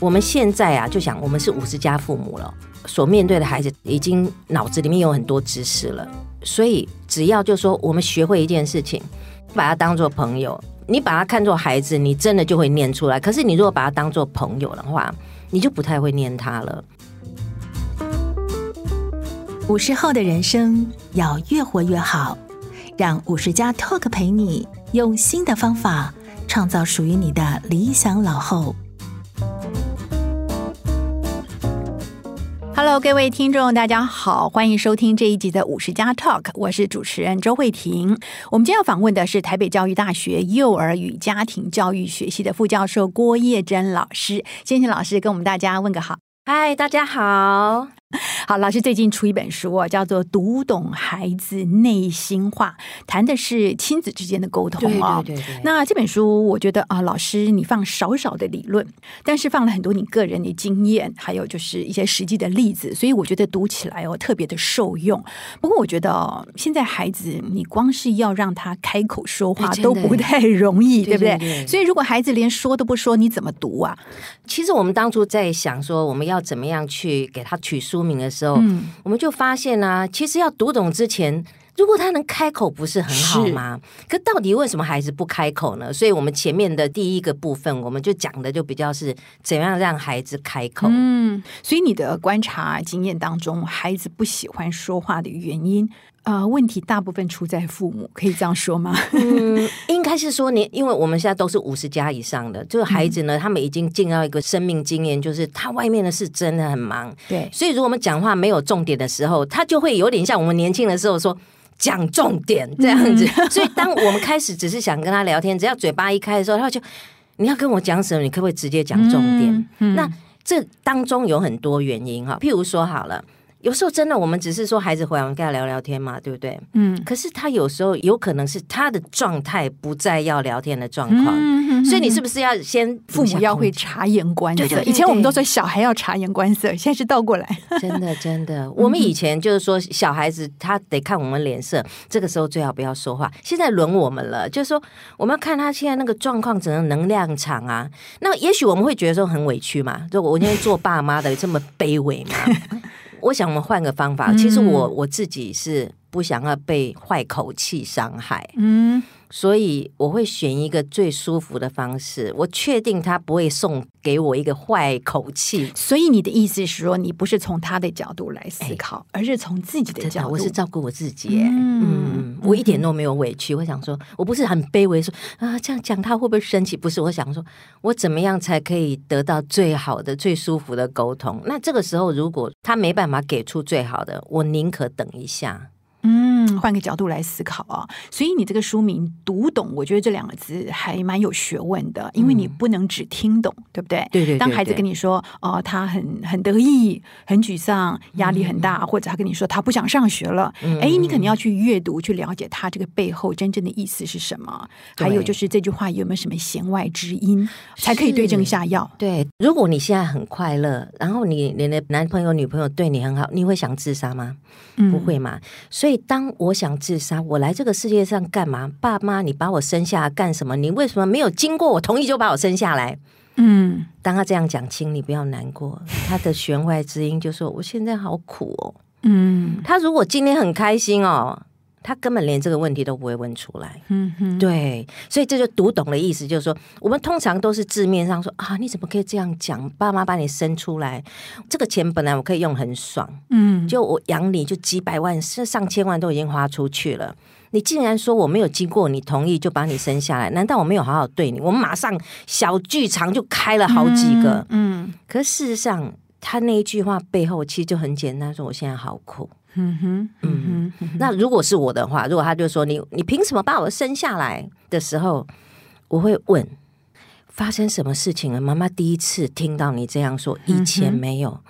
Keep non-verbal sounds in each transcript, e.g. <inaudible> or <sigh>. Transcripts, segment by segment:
我们现在啊，就想我们是五十加父母了，所面对的孩子已经脑子里面有很多知识了，所以只要就说我们学会一件事情，把他当做朋友，你把他看作孩子，你真的就会念出来。可是你如果把他当做朋友的话，你就不太会念他了。五十后的人生要越活越好，让五十加 Talk 陪你用新的方法创造属于你的理想老后。Hello，各位听众，大家好，欢迎收听这一集的五十加 Talk，我是主持人周慧婷。我们今天要访问的是台北教育大学幼儿与家庭教育学系的副教授郭叶珍老师，先请老师跟我们大家问个好。嗨，大家好。<laughs> 好，老师最近出一本书啊，叫做《读懂孩子内心话》，谈的是亲子之间的沟通啊。对对对对。那这本书，我觉得啊，老师你放少少的理论，但是放了很多你个人的经验，还有就是一些实际的例子，所以我觉得读起来哦特别的受用。不过我觉得哦，现在孩子你光是要让他开口说话都不太容易，对不对。所以如果孩子连说都不说，你怎么读啊？其实我们当初在想说，我们要怎么样去给他取书名的时候，嗯，我们就发现呢、啊，其实要读懂之前，如果他能开口，不是很好吗？可到底为什么孩子不开口呢？所以我们前面的第一个部分，我们就讲的就比较是怎样让孩子开口。嗯，所以你的观察经验当中，孩子不喜欢说话的原因。呃，问题大部分出在父母，可以这样说吗？嗯，应该是说你，因为我们现在都是五十加以上的就是孩子呢，嗯、他们已经进到一个生命经验，就是他外面的事真的很忙。对，所以如果我们讲话没有重点的时候，他就会有点像我们年轻的时候说讲重点这样子。嗯、<laughs> 所以当我们开始只是想跟他聊天，只要嘴巴一开的时候，他就你要跟我讲什么，你可不可以直接讲重点？那这当中有很多原因哈，譬如说好了。有时候真的，我们只是说孩子回来，我们跟他聊聊天嘛，对不对？嗯。可是他有时候有可能是他的状态不再要聊天的状况，嗯、所以你是不是要先父母要会察言观色？对对对对，以前我们都说小孩要察言观色，现在是倒过来。真的真的，我们以前就是说小孩子他得看我们脸色，这个时候最好不要说话。现在轮我们了，就是说我们要看他现在那个状况，只能能量场啊。那也许我们会觉得说很委屈嘛，就我今天做爸妈的这么卑微嘛。<laughs> 我想我们换个方法。其实我我自己是不想要被坏口气伤害。嗯。所以我会选一个最舒服的方式。我确定他不会送给我一个坏口气。所以你的意思是说，你不是从他的角度来思考，而是从自己的角度。我是照顾我自己。嗯，嗯，我一点都没有委屈。我想说，我不是很卑微说，说啊，这样讲他会不会生气？不是，我想说，我怎么样才可以得到最好的、最舒服的沟通？那这个时候，如果他没办法给出最好的，我宁可等一下。嗯，换个角度来思考啊，所以你这个书名“读懂”，我觉得这两个字还蛮有学问的，因为你不能只听懂，对不对？对对对。当孩子跟你说哦，他很很得意、很沮丧、压力很大，或者他跟你说他不想上学了，哎，你肯定要去阅读，去了解他这个背后真正的意思是什么，还有就是这句话有没有什么弦外之音，才可以对症下药。对，如果你现在很快乐，然后你你的男朋友、女朋友对你很好，你会想自杀吗？不会嘛？所以。所以，当我想自杀，我来这个世界上干嘛？爸妈，你把我生下来干什么？你为什么没有经过我同意就把我生下来？嗯，当他这样讲，请你不要难过。他的弦外之音就说：“我现在好苦哦。”嗯，他如果今天很开心哦。他根本连这个问题都不会问出来，嗯哼，对，所以这就读懂的意思，就是说，我们通常都是字面上说啊，你怎么可以这样讲？爸妈把你生出来，这个钱本来我可以用很爽，嗯，就我养你就几百万，是上千万都已经花出去了，你竟然说我没有经过你同意就把你生下来，难道我没有好好对你？我们马上小剧场就开了好几个，嗯，嗯，可事实上，他那一句话背后其实就很简单，说我现在好苦。嗯哼，嗯哼，那如果是我的话，如果他就说你，你凭什么把我生下来的时候，我会问发生什么事情了？妈妈第一次听到你这样说，以前没有，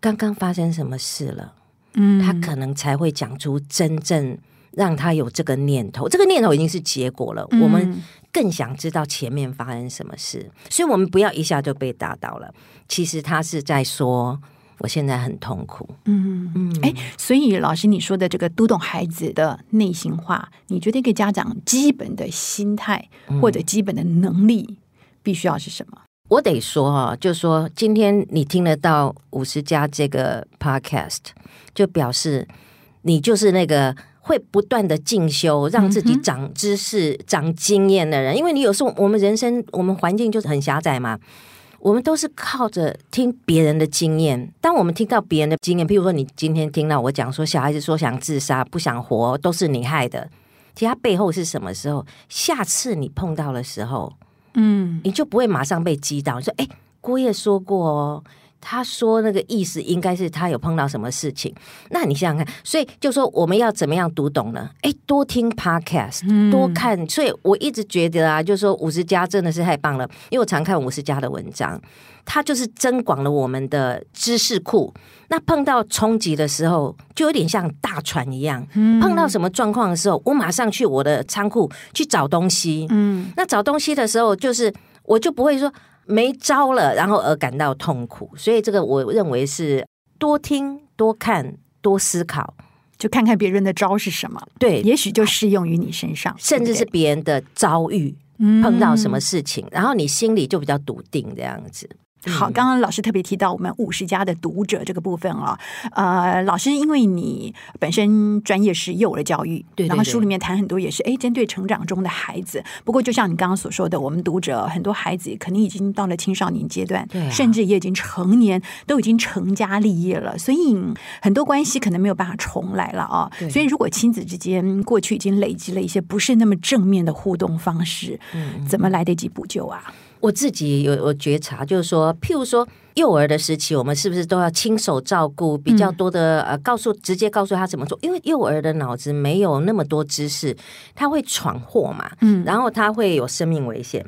刚刚发生什么事了？嗯，他可能才会讲出真正让他有这个念头。这个念头已经是结果了，我们更想知道前面发生什么事，所以我们不要一下就被打倒了。其实他是在说。我现在很痛苦，嗯嗯，哎，所以老师你说的这个读懂孩子的内心话，你觉得一个家长基本的心态或者基本的能力必须要是什么？我得说哈，就说今天你听得到五十加这个 podcast，就表示你就是那个会不断的进修，让自己长知识、嗯、长经验的人。因为你有时候我们人生我们环境就是很狭窄嘛。我们都是靠着听别人的经验。当我们听到别人的经验，譬如说你今天听到我讲说小孩子说想自杀、不想活，都是你害的。其实他背后是什么时候？下次你碰到的时候，嗯，你就不会马上被击倒。说，哎，郭叶说过哦。他说那个意思应该是他有碰到什么事情，那你想想看，所以就说我们要怎么样读懂呢？哎，多听 podcast，多看。所以我一直觉得啊，就是说五十家真的是太棒了，因为我常看五十家的文章，它就是增广了我们的知识库。那碰到冲击的时候，就有点像大船一样，碰到什么状况的时候，我马上去我的仓库去找东西。嗯，那找东西的时候，就是我就不会说。没招了，然后而感到痛苦，所以这个我认为是多听、多看、多思考，就看看别人的招是什么，对，也许就适用于你身上，甚至是别人的遭遇，嗯，碰到什么事情，然后你心里就比较笃定这样子。好，刚刚老师特别提到我们五十家的读者这个部分啊，呃，老师因为你本身专业是幼儿教育，对，然后书里面谈很多也是哎针对成长中的孩子。不过就像你刚刚所说的，我们读者很多孩子可能已经到了青少年阶段，对，甚至也已经成年，都已经成家立业了，所以很多关系可能没有办法重来了啊。所以如果亲子之间过去已经累积了一些不是那么正面的互动方式，嗯，怎么来得及补救啊？我自己有有觉察，就是说，譬如说幼儿的时期，我们是不是都要亲手照顾比较多的？呃，告诉直接告诉他怎么做，因为幼儿的脑子没有那么多知识，他会闯祸嘛，嗯，然后他会有生命危险。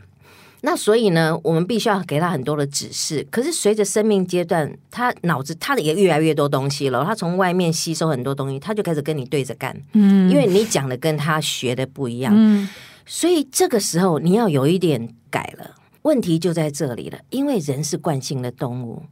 那所以呢，我们必须要给他很多的指示。可是随着生命阶段，他脑子他的也越来越多东西了，他从外面吸收很多东西，他就开始跟你对着干，嗯，因为你讲的跟他学的不一样，嗯，所以这个时候你要有一点改了。问题就在这里了，因为人是惯性的动物，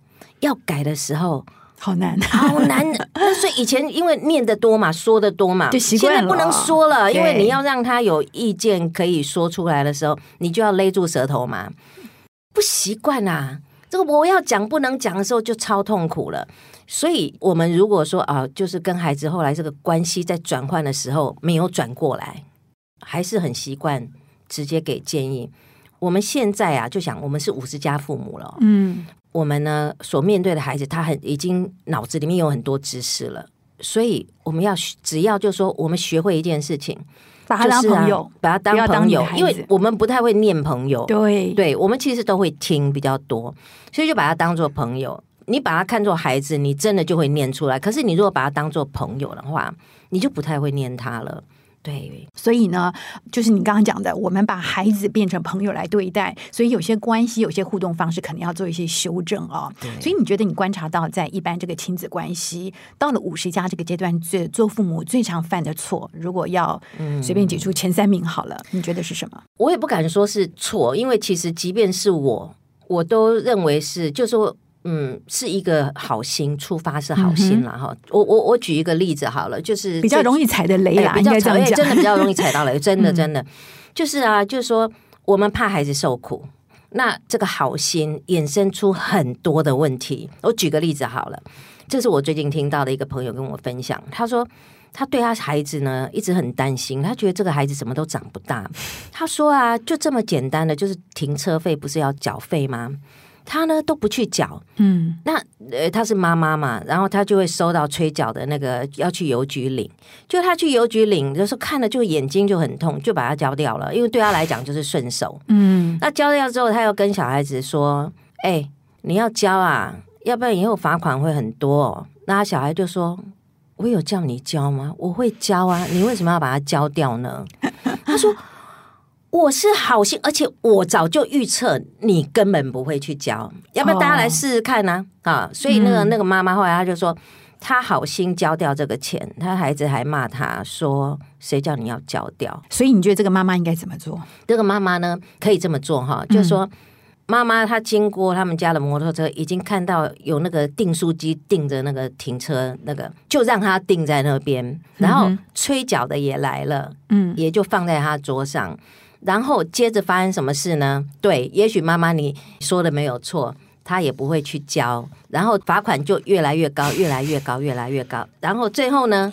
要改的时候好难，好难。<laughs> 那所以以前因为念得多嘛，说得多嘛，就习惯了。现在不能说了，因为你要让他有意见可以说出来的时候，你就要勒住舌头嘛。不习惯啊，这个我要讲不能讲的时候就超痛苦了。所以我们如果说啊，就是跟孩子后来这个关系在转换的时候没有转过来，还是很习惯直接给建议。我们现在啊，就想我们是五十加父母了。嗯，我们呢所面对的孩子，他很已经脑子里面有很多知识了，所以我们要只要就说，我们学会一件事情，把他当朋友，啊、把他当朋友，因为我们不太会念朋友。对，对，我们其实都会听比较多，所以就把他当做朋友。你把他看作孩子，你真的就会念出来。可是你如果把他当做朋友的话，你就不太会念他了。对，所以呢，就是你刚刚讲的，我们把孩子变成朋友来对待，所以有些关系、有些互动方式，可能要做一些修正哦。对所以你觉得你观察到，在一般这个亲子关系到了五十加这个阶段，最做父母最常犯的错，如果要随便举出前三名好了，嗯、你觉得是什么？我也不敢说是错，因为其实即便是我，我都认为是，就是说。嗯，是一个好心出发是好心了哈。嗯、我我我举一个例子好了，就是比较容易踩的雷啊，比较常见，真的比较容易踩到雷，真 <laughs> 的真的、嗯、就是啊，就是说我们怕孩子受苦，那这个好心衍生出很多的问题。我举个例子好了，这是我最近听到的一个朋友跟我分享，他说他对他孩子呢一直很担心，他觉得这个孩子什么都长不大。他说啊，就这么简单的，就是停车费不是要缴费吗？他呢都不去缴，嗯，那呃他是妈妈嘛，然后他就会收到催缴的那个要去邮局领，就他去邮局领，就是看了就眼睛就很痛，就把它交掉了，因为对他来讲就是顺手，嗯，那交掉之后，他又跟小孩子说：“哎、欸，你要交啊，要不然以后罚款会很多哦。”那小孩就说：“我有叫你交吗？我会交啊，你为什么要把它交掉呢？” <laughs> 他说。我是好心，而且我早就预测你根本不会去交，要不要大家来试试看呢？啊？啊，所以那个那个妈妈后来她就说，她好心交掉这个钱，她孩子还骂她说，谁叫你要交掉？所以你觉得这个妈妈应该怎么做？这个妈妈呢，可以这么做哈，就是说妈妈她经过他们家的摩托车，已经看到有那个订书机订着那个停车那个，就让他订在那边，然后催缴的也来了，嗯，也就放在他桌上。然后接着发生什么事呢？对，也许妈妈你说的没有错，他也不会去交，然后罚款就越来越高，越来越高，越来越高，然后最后呢，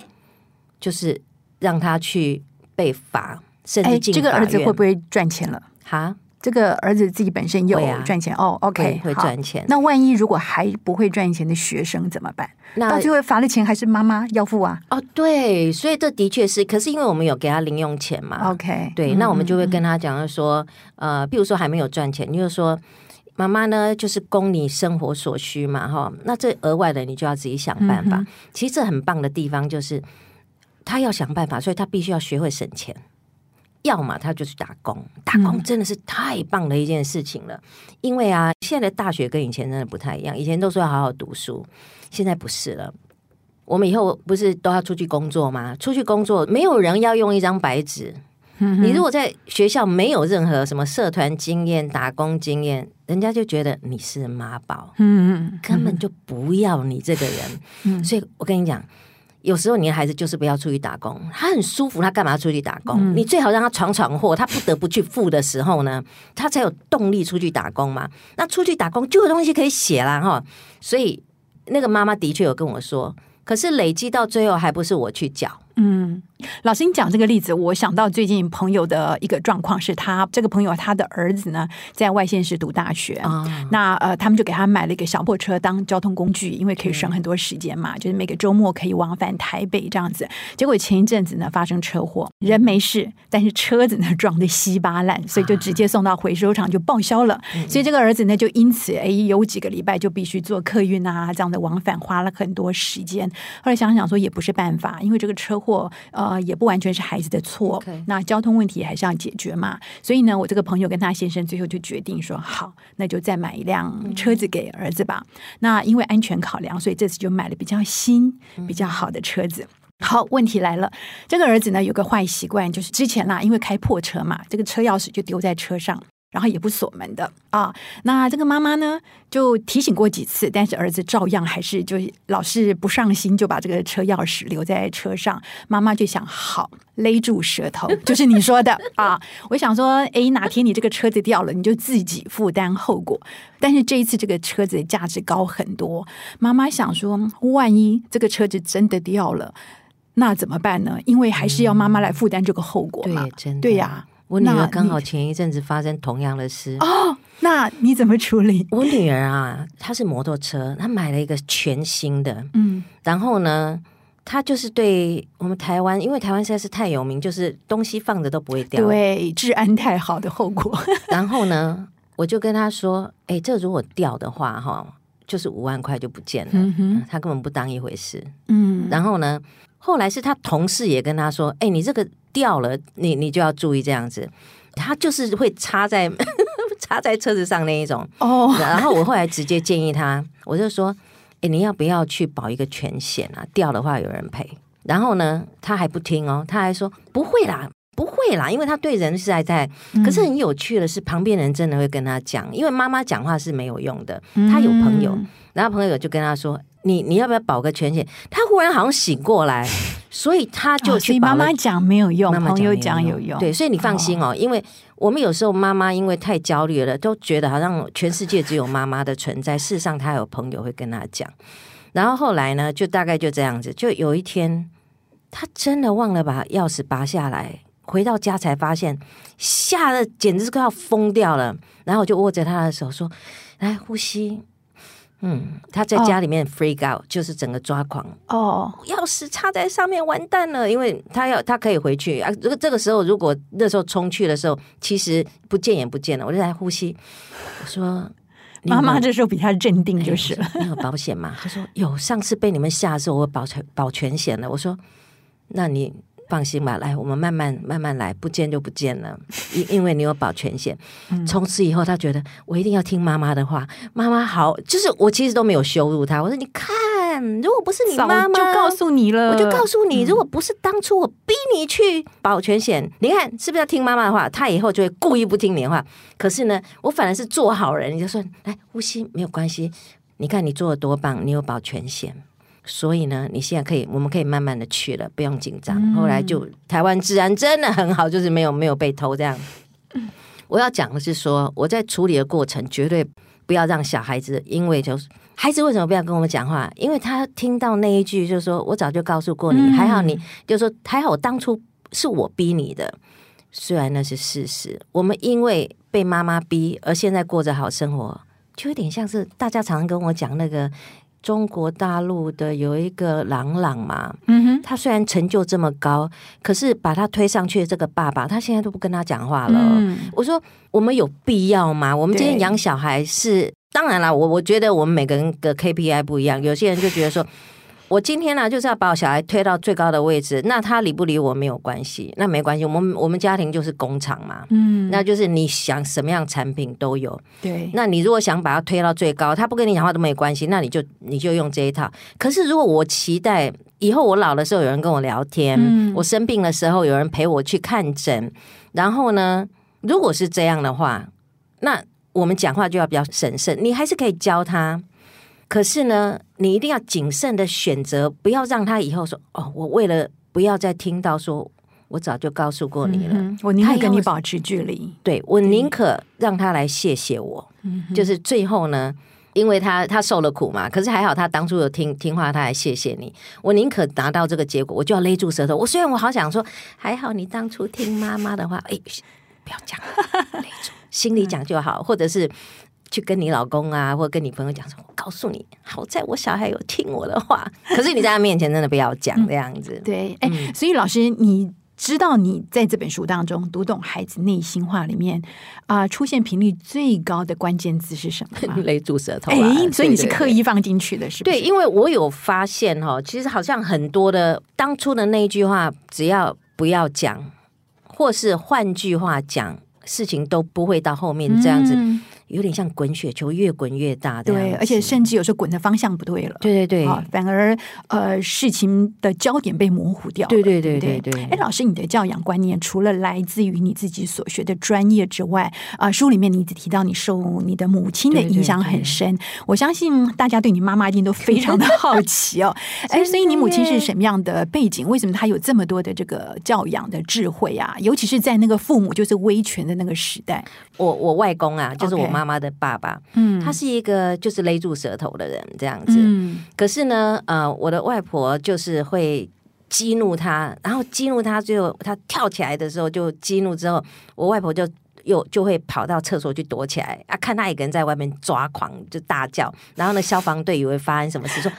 就是让他去被罚，甚至进这个儿子会不会赚钱了？哈？这个儿子自己本身有赚钱、啊、哦，OK，会赚钱。那万一如果还不会赚钱的学生怎么办？那到最后罚的钱还是妈妈要付啊？哦，对，所以这的确是。可是因为我们有给他零用钱嘛，OK，对，那我们就会跟他讲说，嗯、呃，比如说还没有赚钱，你就说妈妈呢就是供你生活所需嘛，哈，那这额外的你就要自己想办法。嗯、其实这很棒的地方就是他要想办法，所以他必须要学会省钱。要么他就去打工，打工真的是太棒的一件事情了。嗯、因为啊，现在的大学跟以前真的不太一样。以前都说要好好读书，现在不是了。我们以后不是都要出去工作吗？出去工作，没有人要用一张白纸。嗯、你如果在学校没有任何什么社团经验、打工经验，人家就觉得你是妈宝，嗯嗯，根本就不要你这个人。嗯、所以我跟你讲。有时候你的孩子就是不要出去打工，他很舒服，他干嘛出去打工？嗯、你最好让他闯闯祸，他不得不去付的时候呢，他才有动力出去打工嘛。那出去打工就有东西可以写啦哈。所以那个妈妈的确有跟我说，可是累积到最后还不是我去缴。嗯，老师，你讲这个例子，我想到最近朋友的一个状况，是他这个朋友他的儿子呢在外县市读大学，哦、那呃他们就给他买了一个小破车当交通工具，因为可以省很多时间嘛，嗯、就是每个周末可以往返台北这样子。结果前一阵子呢发生车祸，人没事，但是车子呢撞得稀巴烂，所以就直接送到回收厂就报销了。嗯、所以这个儿子呢就因此哎有几个礼拜就必须坐客运啊这样的往返，花了很多时间。后来想想说也不是办法，因为这个车祸。或呃也不完全是孩子的错.那交通问题还是要解决嘛。所以呢，我这个朋友跟他先生最后就决定说，好，那就再买一辆车子给儿子吧。嗯、那因为安全考量，所以这次就买了比较新、比较好的车子。好，问题来了，这个儿子呢有个坏习惯，就是之前啦，因为开破车嘛，这个车钥匙就丢在车上。然后也不锁门的啊，那这个妈妈呢就提醒过几次，但是儿子照样还是就老是不上心，就把这个车钥匙留在车上。妈妈就想，好勒住舌头，<laughs> 就是你说的啊。我想说，哎，哪天你这个车子掉了，你就自己负担后果。但是这一次这个车子的价值高很多，妈妈想说，万一这个车子真的掉了，那怎么办呢？因为还是要妈妈来负担这个后果嘛。对，真的，对呀。我女儿刚好前一阵子发生同样的事哦，那你怎么处理？我女儿啊，她是摩托车，她买了一个全新的，嗯，然后呢，她就是对我们台湾，因为台湾实在是太有名，就是东西放着都不会掉，对，治安太好的后果。<laughs> 然后呢，我就跟她说：“哎，这如果掉的话，哈，就是五万块就不见了。嗯”她根本不当一回事。嗯，然后呢，后来是她同事也跟她说：“哎，你这个。”掉了，你你就要注意这样子，它就是会插在 <laughs> 插在车子上那一种哦。Oh. 然后我后来直接建议他，我就说：“哎，你要不要去保一个全险啊？掉的话有人赔。”然后呢，他还不听哦，他还说：“不会啦，不会啦，因为他对人是在在。嗯”可是很有趣的是，旁边人真的会跟他讲，因为妈妈讲话是没有用的。他有朋友，嗯、然后朋友就跟他说。你你要不要保个全险？他忽然好像醒过来，所以他就去。妈妈讲没有用，妈妈朋友讲有用。对，所以你放心哦，哦因为我们有时候妈妈因为太焦虑了，都觉得好像全世界只有妈妈的存在。事实上，他有朋友会跟他讲。然后后来呢，就大概就这样子。就有一天，他真的忘了把钥匙拔下来，回到家才发现，吓得简直是快要疯掉了。然后我就握着他的手说：“来，呼吸。”嗯，他在家里面 freak out，、oh. 就是整个抓狂哦，钥匙插在上面，完蛋了，因为他要他可以回去啊。这个这个时候，如果那时候冲去的时候，其实不见也不见了。我就在呼吸，我说 <laughs> 妈妈这时候比较镇定，就是了。你有保险吗？他说有，上次被你们吓的时候，我保全保全险了。我说那你。放心吧，来，我们慢慢慢慢来，不见就不见了。因 <laughs> 因为你有保全险，从、嗯、此以后他觉得我一定要听妈妈的话。妈妈好，就是我其实都没有羞辱他。我说你看，如果不是你妈妈，就告诉你了，我就告诉你，如果不是当初我逼你去保全险，嗯、你看是不是要听妈妈的话？他以后就会故意不听你的话。可是呢，我反而是做好人，你就说来呼吸，没有关系。你看你做的多棒，你有保全险。所以呢，你现在可以，我们可以慢慢的去了，不用紧张。嗯、后来就台湾治安真的很好，就是没有没有被偷这样。<laughs> 我要讲的是说，我在处理的过程绝对不要让小孩子，因为就是孩子为什么不要跟我们讲话？因为他听到那一句，就是说我早就告诉过你，还好你就是说还好，我当初是我逼你的，虽然那是事实。我们因为被妈妈逼，而现在过着好生活，就有点像是大家常常跟我讲那个。中国大陆的有一个朗朗嘛，嗯哼，他虽然成就这么高，可是把他推上去的这个爸爸，他现在都不跟他讲话了。嗯、我说，我们有必要吗？我们今天养小孩是当然啦，我我觉得我们每个人的 KPI 不一样，有些人就觉得说。我今天呢、啊，就是要把我小孩推到最高的位置。那他理不理我没有关系，那没关系。我们我们家庭就是工厂嘛，嗯，那就是你想什么样产品都有。对，那你如果想把他推到最高，他不跟你讲话都没关系，那你就你就用这一套。可是如果我期待以后我老的时候有人跟我聊天，嗯、我生病的时候有人陪我去看诊，然后呢，如果是这样的话，那我们讲话就要比较审慎。你还是可以教他。可是呢，你一定要谨慎的选择，不要让他以后说哦，我为了不要再听到说，我早就告诉过你了，嗯、我宁可跟你保持距离。对，我宁可让他来谢谢我，嗯、就是最后呢，因为他他受了苦嘛，可是还好他当初有听听话，他来谢谢你。我宁可达到这个结果，我就要勒住舌头。我虽然我好想说，还好你当初听妈妈的话，哎，不要讲，勒住，心里讲就好，或者是。去跟你老公啊，或者跟你朋友讲说，我告诉你，好在我小孩有听我的话。<laughs> 可是你在他面前真的不要讲这样子。嗯、对，哎、嗯，所以老师，你知道你在这本书当中读懂孩子内心话里面啊、呃，出现频率最高的关键字是什么？<laughs> 勒住舌头。哎，所以你是刻意放进去的，是不是？对，因为我有发现哈，其实好像很多的当初的那一句话，只要不要讲，或是换句话讲，事情都不会到后面这样子。嗯有点像滚雪球，越滚越大。对，而且甚至有时候滚的方向不对了。对对对，啊，反而呃，事情的焦点被模糊掉了。对对对对对。哎，老师，你的教养观念除了来自于你自己所学的专业之外，啊，书里面你提到你受你的母亲的影响很深。对对对，我相信大家对你妈妈一定都非常的好奇哦。<laughs> 哎，所以你母亲是什么样的背景？为什么她有这么多的这个教养的智慧啊？尤其是在那个父母就是威权的那个时代。我我外公啊，就是我妈妈的爸爸，嗯，他是一个就是勒住舌头的人，这样子。嗯，可是呢，呃，我的外婆就是会激怒他，然后激怒他，最后他跳起来的时候就激怒之后，我外婆就又就会跑到厕所去躲起来啊，看他一个人在外面抓狂，就大叫，然后呢，消防队以为发生什么事，说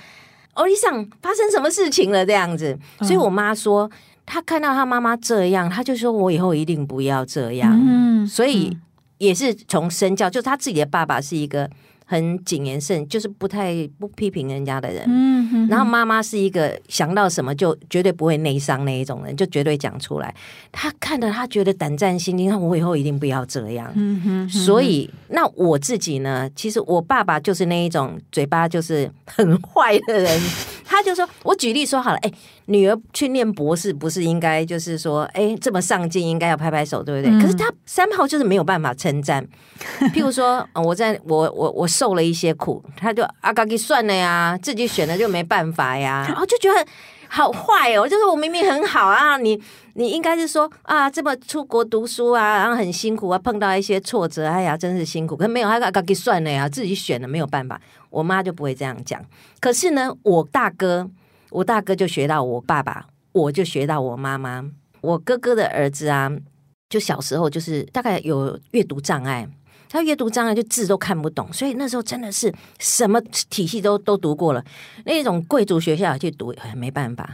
哦，你想发生什么事情了？这样子，所以我妈说，她看到她妈妈这样，她就说我以后一定不要这样，嗯，所以。也是从身教，就是他自己的爸爸是一个很谨言慎，就是不太不批评人家的人。嗯然后妈妈是一个想到什么就绝对不会内伤那一种人，就绝对讲出来。他看到他觉得胆战心惊，那我以后一定不要这样。嗯哼哼，所以那我自己呢，其实我爸爸就是那一种嘴巴就是很坏的人。他就说：“我举例说好了，哎，女儿去念博士，不是应该就是说，哎，这么上进，应该要拍拍手，对不对？嗯、可是他三号就是没有办法称赞。<laughs> 譬如说，我在我我我受了一些苦，他就阿，嘎给算了呀，自己选的就没办法呀，<laughs> 然后就觉得好坏哦。就是我明明很好啊，你你应该是说啊，这么出国读书啊，然后很辛苦啊，碰到一些挫折，哎呀，真是辛苦。可没有，他嘎嘎给算了呀，自己选的没有办法。”我妈就不会这样讲，可是呢，我大哥，我大哥就学到我爸爸，我就学到我妈妈。我哥哥的儿子啊，就小时候就是大概有阅读障碍，他阅读障碍就字都看不懂，所以那时候真的是什么体系都都读过了，那种贵族学校去读，哎，没办法；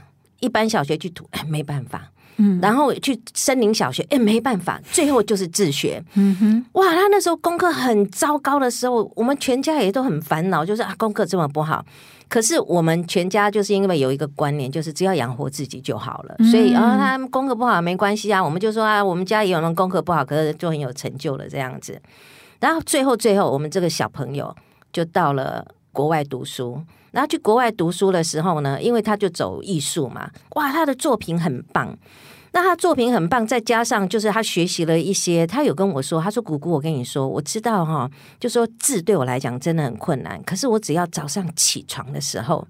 一般小学去读，哎，没办法。嗯，然后去森林小学，哎，没办法，最后就是自学。嗯哼，哇，他那时候功课很糟糕的时候，我们全家也都很烦恼，就是啊，功课这么不好。可是我们全家就是因为有一个观念，就是只要养活自己就好了，嗯、所以啊，他功课不好没关系啊，我们就说啊，我们家也有人功课不好，可是就很有成就了这样子。然后最后最后，我们这个小朋友就到了国外读书。然后去国外读书的时候呢，因为他就走艺术嘛，哇，他的作品很棒。那他作品很棒，再加上就是他学习了一些，他有跟我说，他说：“姑姑，我跟你说，我知道哈，就说字对我来讲真的很困难，可是我只要早上起床的时候，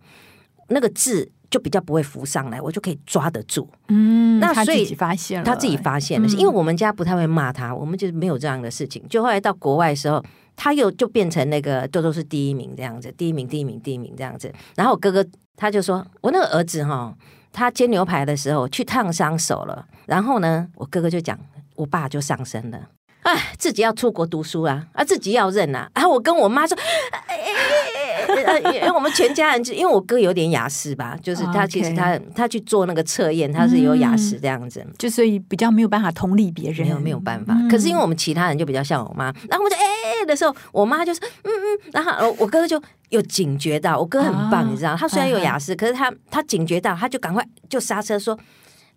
那个字就比较不会浮上来，我就可以抓得住。嗯，那所以他自己发现了，他自己发现了，嗯、因为我们家不太会骂他，我们就是没有这样的事情。就后来到国外的时候，他又就变成那个豆豆是第一名这样子，第一名，第一名，第一名这样子。然后我哥哥他就说，我那个儿子哈，他煎牛排的时候去烫伤手了，然后呢，我哥哥就讲，我爸就上身了。哎，自己要出国读书啊，啊，自己要认啊。然后我跟我妈说，哎因为我们全家人就因为我哥有点雅思吧，就是他其实他他去做那个测验，他是有雅思这样子，嗯、就所以比较没有办法同理别人，没有没有办法。嗯、可是因为我们其他人就比较像我妈，然后我就哎哎的时候，我妈就是嗯嗯，然后我哥哥就有警觉到，我哥很棒，哦、你知道，他虽然有亚斯，可是他他警觉到，他就赶快就刹车说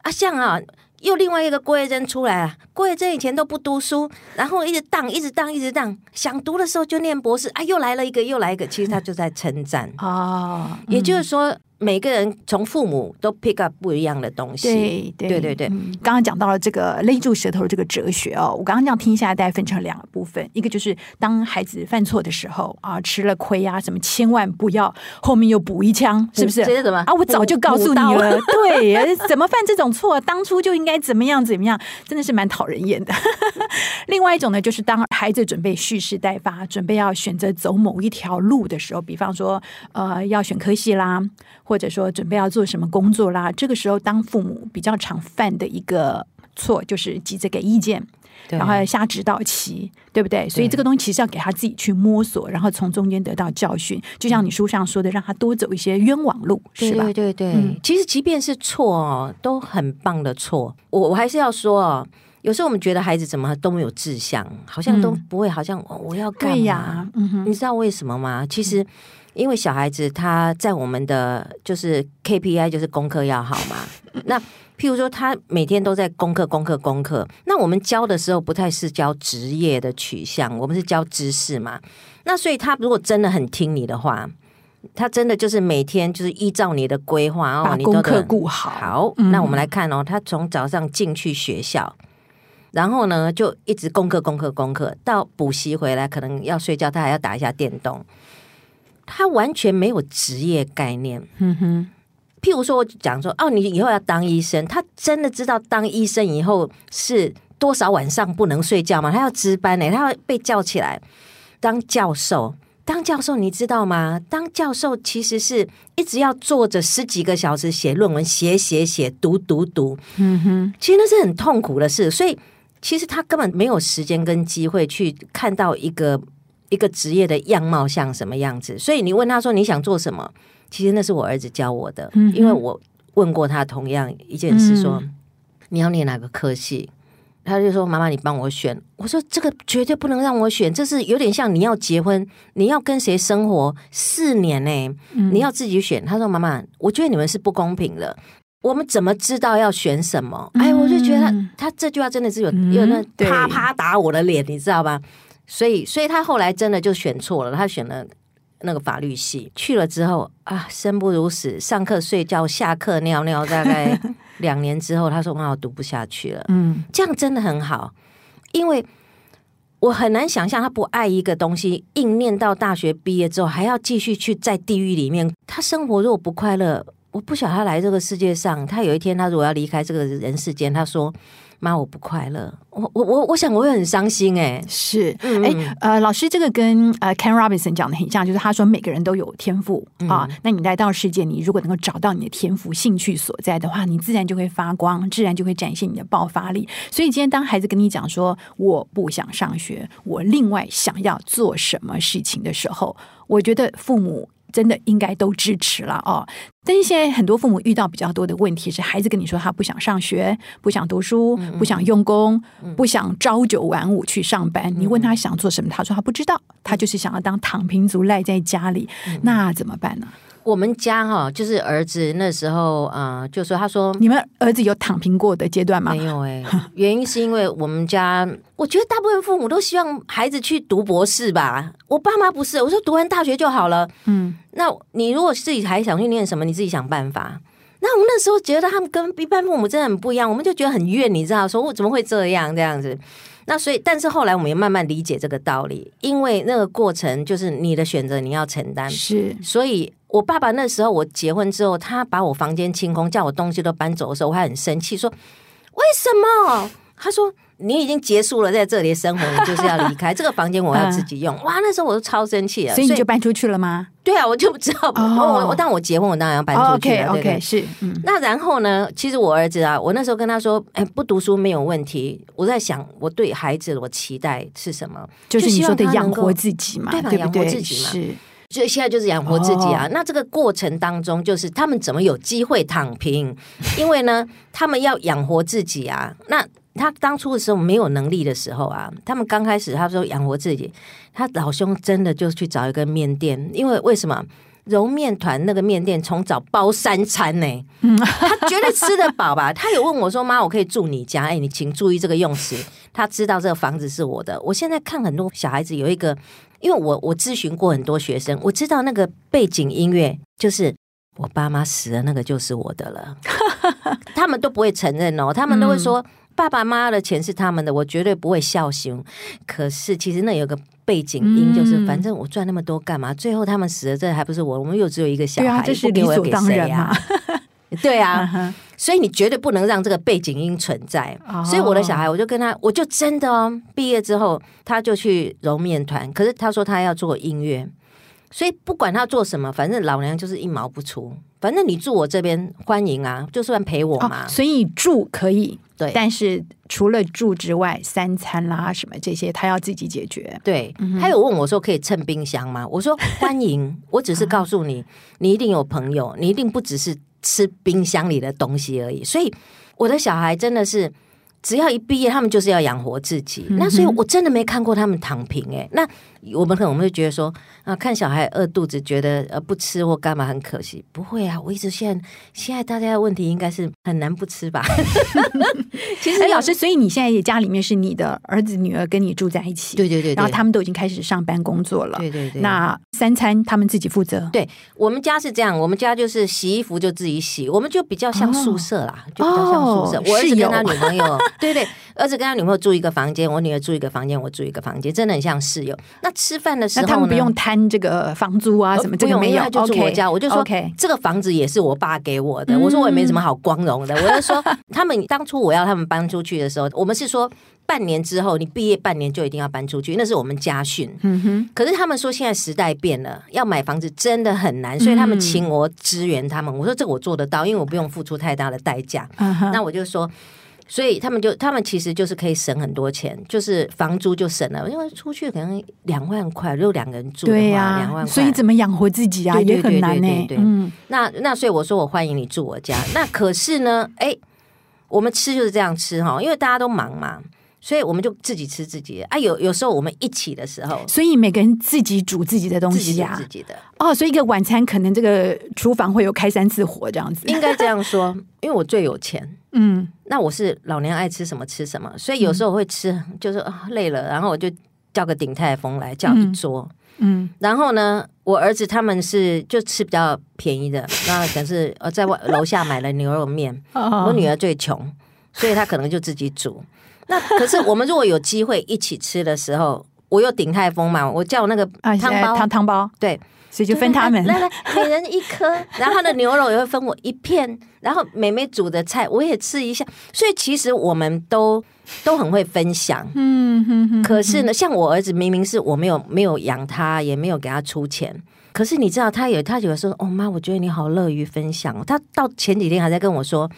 啊，像啊。又另外一个郭叶珍出来了，郭叶珍以前都不读书，然后一直当，一直当，一直当，想读的时候就念博士，啊，又来了一个，又来一个，其实他就在称赞。啊，也就是说。每个人从父母都 pick up 不一样的东西，对对对对。嗯、刚刚讲到了这个勒住舌头的这个哲学哦，我刚刚这样听下来，大概分成两个部分，一个就是当孩子犯错的时候啊，吃了亏啊什么，千万不要后面又补一枪，是不是？么啊？我早就告诉你了，<laughs> 对，怎么犯这种错，当初就应该怎么样怎么样，真的是蛮讨人厌的。<laughs> 另外一种呢，就是当孩子准备蓄势待发，准备要选择走某一条路的时候，比方说呃要选科系啦。或者说准备要做什么工作啦，这个时候当父母比较常犯的一个错就是急着给意见，然后下指导棋，对不对？所以这个东西其实要给他自己去摸索，然后从中间得到教训。就像你书上说的，让他多走一些冤枉路，是吧？对对对，嗯、其实即便是错哦，都很棒的错。我我还是要说哦，有时候我们觉得孩子怎么都没有志向，好像都不会，好像我要干嘛？呀嗯哼，你知道为什么吗？其实。因为小孩子他在我们的就是 KPI 就是功课要好嘛，<laughs> 那譬如说他每天都在功课功课功课，那我们教的时候不太是教职业的取向，我们是教知识嘛。那所以他如果真的很听你的话，他真的就是每天就是依照你的规划哦，把功课顾好。好，那我们来看哦，他从早上进去学校，然后呢就一直功课功课功课，到补习回来可能要睡觉，他还要打一下电动。他完全没有职业概念，嗯哼。譬如说，我讲说，哦，你以后要当医生，他真的知道当医生以后是多少晚上不能睡觉吗？他要值班呢，他要被叫起来当教授。当教授，你知道吗？当教授其实是一直要坐着十几个小时写论文，写写写，读读读。嗯哼，其实那是很痛苦的事，所以其实他根本没有时间跟机会去看到一个。一个职业的样貌像什么样子？所以你问他说你想做什么？其实那是我儿子教我的，嗯、因为我问过他同样一件事说，说、嗯、你要念哪个科系？他就说妈妈，你帮我选。我说这个绝对不能让我选，这是有点像你要结婚，你要跟谁生活四年呢、你要自己选。他说妈妈，我觉得你们是不公平的，我们怎么知道要选什么？嗯、哎，我就觉得他他这句话真的是有、嗯、有那啪啪打我的脸，你知道吧？所以，所以他后来真的就选错了。他选了那个法律系，去了之后啊，生不如死，上课睡觉，下课尿尿。大概 <laughs> 两年之后，他说：“妈，我读不下去了。”嗯，这样真的很好，因为我很难想象他不爱一个东西，硬念到大学毕业之后还要继续去在地狱里面。他生活如果不快乐，我不晓得他来这个世界上，他有一天他如果要离开这个人世间，他说。妈，我不快乐，我我我我想我会很伤心哎，是哎、呃，老师这个跟呃 Ken Robinson 讲的很像，就是他说每个人都有天赋、嗯、啊，那你来到世界，你如果能够找到你的天赋、兴趣所在的话，你自然就会发光，自然就会展现你的爆发力。所以今天当孩子跟你讲说我不想上学，我另外想要做什么事情的时候，我觉得父母。真的应该都支持了哦，但是现在很多父母遇到比较多的问题是，孩子跟你说他不想上学，不想读书，不想用功，不想朝九晚五去上班。你问他想做什么，他说他不知道，他就是想要当躺平族赖在家里，那怎么办呢？我们家哈，就是儿子那时候啊、呃，就说他说，你们儿子有躺平过的阶段吗？没有哎、欸，原因是因为我们家，我觉得大部分父母都希望孩子去读博士吧。我爸妈不是，我说读完大学就好了。嗯，那你如果自己还想去念什么，你自己想办法。那我们那时候觉得他们跟一般父母真的很不一样，我们就觉得很怨，你知道，说我怎么会这样这样子？那所以，但是后来我们也慢慢理解这个道理，因为那个过程就是你的选择，你要承担。是，所以我爸爸那时候我结婚之后，他把我房间清空，叫我东西都搬走的时候，我还很生气，说为什么？他说。你已经结束了在这里的生活，你就是要离开这个房间，我要自己用。嗯、<laughs> 哇，那时候我都超生气了，所以你就搬出去了吗？对啊，我就不知道。哦、我但我结婚，我当然要搬出去了。OK，OK，、对对是。嗯、那然后呢？其实我儿子啊，我那时候跟他说：“哎，不读书没有问题。”我在想，我对孩子我期待是什么？就是你说的养活自己嘛，对吧？养活自己嘛。是。所以现在就是养活自己啊。哦、那这个过程当中，就是他们怎么有机会躺平？因为呢，他们要养活自己啊。那。他当初的时候没有能力的时候啊，他们刚开始他说养活自己，他老兄真的就去找一个面店，因为为什么揉面团那个面店从早包三餐呢？他绝对吃得饱吧？他有问我说：“妈，我可以住你家？哎，你请注意这个用词。”他知道这个房子是我的。我现在看很多小孩子有一个，因为我我咨询过很多学生，我知道那个背景音乐就是我爸妈死了，那个就是我的了。<laughs> 他们都不会承认哦，他们都会说。嗯爸爸妈妈的钱是他们的，我绝对不会孝心。可是其实那有个背景音，就是、嗯、反正我赚那么多干嘛？最后他们死了，这还不是我？我们又只有一个小孩，这是理所当然嘛？对啊，所以你绝对不能让这个背景音存在。哦、所以我的小孩，我就跟他，我就真的哦，毕业之后他就去揉面团，可是他说他要做音乐，所以不管他做什么，反正老娘就是一毛不出。反正你住我这边欢迎啊，就算陪我嘛。哦、所以住可以。对，但是除了住之外，三餐啦什么这些，他要自己解决。对，嗯、他有问我说可以蹭冰箱吗？我说欢迎，我只是告诉你，你一定有朋友，你一定不只是吃冰箱里的东西而已。所以我的小孩真的是。只要一毕业，他们就是要养活自己。嗯、那所以，我真的没看过他们躺平哎。那我们可能我们会觉得说啊，看小孩饿肚子，觉得呃不吃或干嘛很可惜。不会啊，我一直现在现在大家的问题应该是很难不吃吧？<laughs> 其实，老师，所以你现在也家里面是你的儿子女儿跟你住在一起，对对对，对，然后他们都已经开始上班工作了，对对对。那三餐他们自己负责。对，我们家是这样，我们家就是洗衣服就自己洗，我们就比较像宿舍啦，哦、就比较像宿舍。哦、我儿子跟他女朋友。<laughs> 对对，儿子跟他女朋友住一个房间，我女儿住一个房间，我住一个房间，真的很像室友。那吃饭的时候，那他们不用摊这个房租啊，什么这个没有，他就住我家。我就说.这个房子也是我爸给我的。嗯、我说我也没什么好光荣的。我就说，<laughs> 他们当初我要他们搬出去的时候，我们是说半年之后，你毕业半年就一定要搬出去，那是我们家训。嗯哼。可是他们说现在时代变了，要买房子真的很难，所以他们请我支援他们。我说这个我做得到，因为我不用付出太大的代价。嗯。那我就说。所以他们就，他们其实就是可以省很多钱，就是房租就省了，因为出去可能两万块，如果两个人住的话，两万块，所以怎么养活自己啊，也很难呢。嗯，那那所以我说我欢迎你住我家，那可是呢，哎，我们吃就是这样吃哈，因为大家都忙嘛。所以我们就自己吃自己的。啊，有有时候我们一起的时候，所以每个人自己煮自己的东西呀，自己的。哦，所以一个晚餐可能这个厨房会有开三次火这样子，应该这样说，因为我最有钱，嗯，那我是老娘爱吃什么吃什么，所以有时候我会吃，嗯、就是累了，然后我就叫个鼎泰丰来叫一桌，嗯，然后呢，我儿子他们是就吃比较便宜的，<laughs> 那可是呃在外楼下买了牛肉面，我女儿最穷，所以她可能就自己煮。那可是我们如果有机会一起吃的时候，我有鼎泰丰嘛，我叫那个汤包汤汤包，对，所以就分他们来来，每人一颗，<laughs> 然后他的牛肉也会分我一片，然后妹妹煮的菜我也吃一下，所以其实我们都都很会分享，嗯哼哼。可是呢，像我儿子明明是我没有没有养他，也没有给他出钱，可是你知道他有他有的时候，哦妈，我觉得你好乐于分享，他到前几天还在跟我说。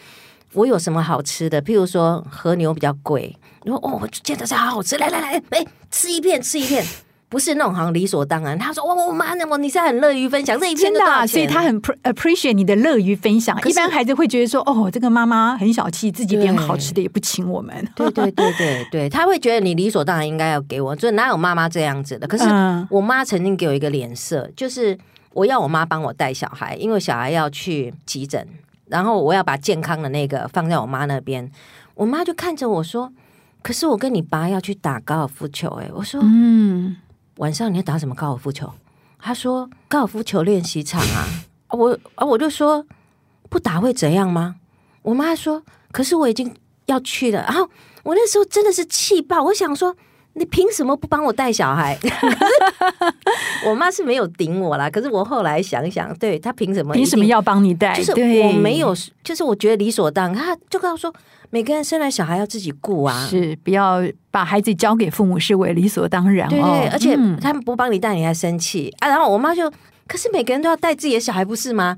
我有什么好吃的？譬如说和牛比较贵，你说哦，我觉得这好好吃，来来来，哎，吃一片，吃一片，不是那种好像理所当然。他说哇，我妈，我你是很乐于分享这一片的，的，所以他很 appreciate 你的乐于分享。一般孩子会觉得说哦，这个妈妈很小气，自己点好吃的也不请我们。对对对对对，<laughs> 他会觉得你理所当然应该要给我，就哪有妈妈这样子的？可是我妈曾经给我一个脸色，就是我要我妈帮我带小孩，因为小孩要去急诊。然后我要把健康的那个放在我妈那边，我妈就看着我说：“可是我跟你爸要去打高尔夫球。”哎，我说：“嗯，晚上你要打什么高尔夫球？”他说：“高尔夫球练习场啊。<laughs> ”我啊，我就说：“不打会怎样吗？”我妈说：“可是我已经要去了，然后我那时候真的是气爆，我想说。你凭什么不帮我带小孩？<laughs> 我妈是没有顶我啦，可是我后来想想，对，她凭什么？凭什么要帮你带？就是我没有，就是我觉得理所当然。她就告诉说，每个人生来小孩要自己顾啊，是不要把孩子交给父母视为理所当然，哦。对，对，对，而且他们不帮你带，你还生气，嗯、啊？然后我妈就，可是每个人都要带自己的小孩，不是吗？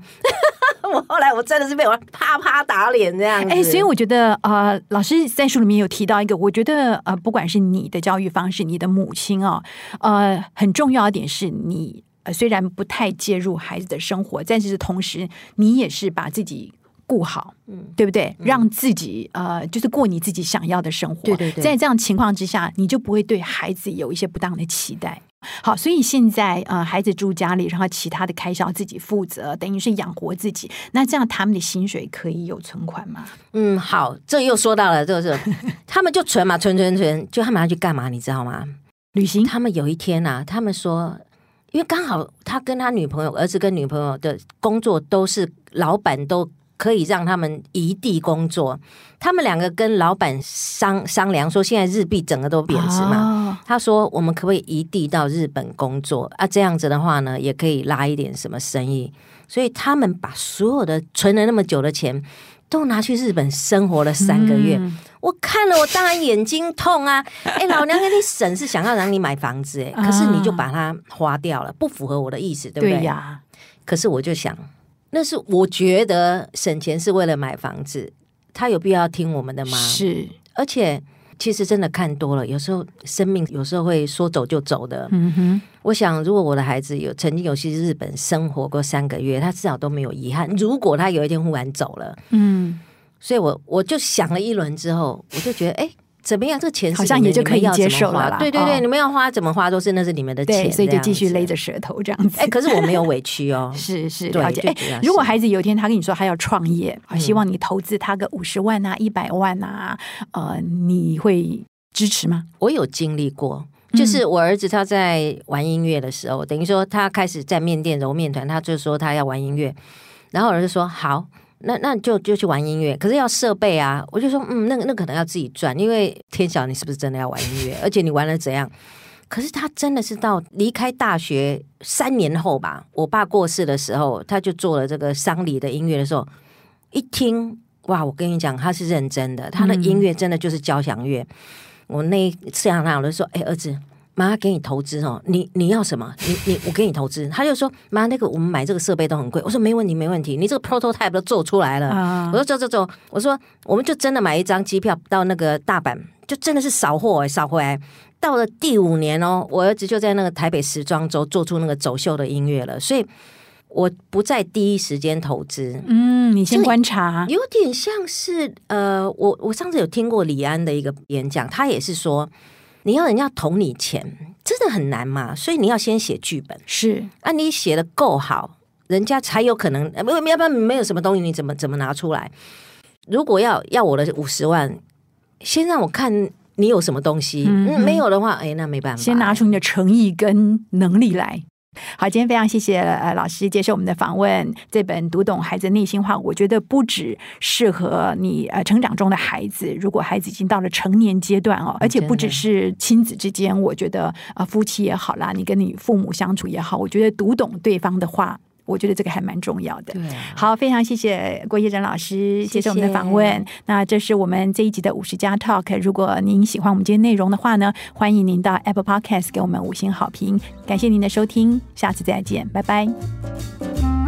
<laughs> 我后来我真的是被我啪啪打脸这样子，哎，所以我觉得呃，老师在书里面有提到一个，我觉得呃，不管是你的教育方式，你的母亲哦，呃，很重要一点是你呃，虽然不太介入孩子的生活，但是同时你也是把自己顾好，嗯，对不对？让自己呃，就是过你自己想要的生活。对对对，在这样情况之下，你就不会对孩子有一些不当的期待。好，所以现在呃，孩子住家里，然后其他的开销自己负责，等于是养活自己。那这样他们的薪水可以有存款吗？嗯，好，这又说到了，就是 <laughs> 他们就存嘛，存存存，就他们要去干嘛？你知道吗？旅行。他们有一天啊，他们说，因为刚好他跟他女朋友，儿子跟女朋友的工作都是老板都。可以让他们移地工作，他们两个跟老板商商量说，现在日币整个都贬值嘛。Oh. 他说，我们可不可以移地到日本工作啊？这样子的话呢，也可以拉一点什么生意。所以他们把所有的存了那么久的钱，都拿去日本生活了三个月。嗯、我看了，我当然眼睛痛啊！<laughs> 哎，老娘给你省是想要让你买房子，哎，可是你就把它花掉了，不符合我的意思，对不对？对呀。可是我就想。那是我觉得省钱是为了买房子，他有必要听我们的吗？是，而且其实真的看多了，有时候生命有时候会说走就走的。嗯哼，我想如果我的孩子有曾经有去日本生活过三个月，他至少都没有遗憾。如果他有一天忽然走了，嗯，所以我我就想了一轮之后，我就觉得，哎。怎么样？这个钱好像也就可以接受了啦。对对对，你们要花怎么花都是那是你们的钱，所以就继续勒着舌头这样子。哎，可是我没有委屈哦，<laughs> 是是了解。哎，如果孩子有一天他跟你说他要创业，希望你投资他个五十万啊、一百万啊，呃，你会支持吗？我有经历过，就是我儿子他在玩音乐的时候，等于说他开始在面店揉面团，他就说他要玩音乐，然后我儿子说好。那那就就去玩音乐，可是要设备啊！我就说，嗯，那那可能要自己赚，因为天晓你是不是真的要玩音乐？而且你玩了怎样？可是他真的是到离开大学三年后吧，我爸过世的时候，他就做了这个丧礼的音乐的时候，一听哇！我跟你讲，他是认真的，他的音乐真的就是交响乐。嗯、我那一次想他，我就说，哎，儿子。妈给你投资哦，你你要什么？你你我给你投资。他就说妈，那个我们买这个设备都很贵。我说没问题没问题，你这个 prototype 都做出来了。Uh. 我说走走走，我说我们就真的买一张机票到那个大阪，就真的是扫货哎扫回来。到了第五年哦，我儿子就在那个台北时装周做出那个走秀的音乐了。所以我不在第一时间投资，嗯，你先观察，有点像是呃，我我上次有听过李安的一个演讲，他也是说。你要人家投你钱，真的很难嘛？所以你要先写剧本，是啊，你写的够好，人家才有可能。没有，要不然没有什么东西，你怎么怎么拿出来？如果要要我的五十万，先让我看你有什么东西。嗯，嗯，没有的话，哎，那没办法。先拿出你的诚意跟能力来。好，今天非常谢谢呃老师接受我们的访问。这本《读懂孩子内心话》，我觉得不只适合你呃成长中的孩子，如果孩子已经到了成年阶段哦，而且不只是亲子之间，我觉得啊、呃、夫妻也好啦，你跟你父母相处也好，我觉得读懂对方的话。我觉得这个还蛮重要的。好，非常谢谢郭叶珍老师接受我们的访问。谢谢。那这是我们这一集的五十加 Talk。如果您喜欢我们今天内容的话呢，欢迎您到 Apple Podcast 给我们五星好评。感谢您的收听，下次再见，拜拜。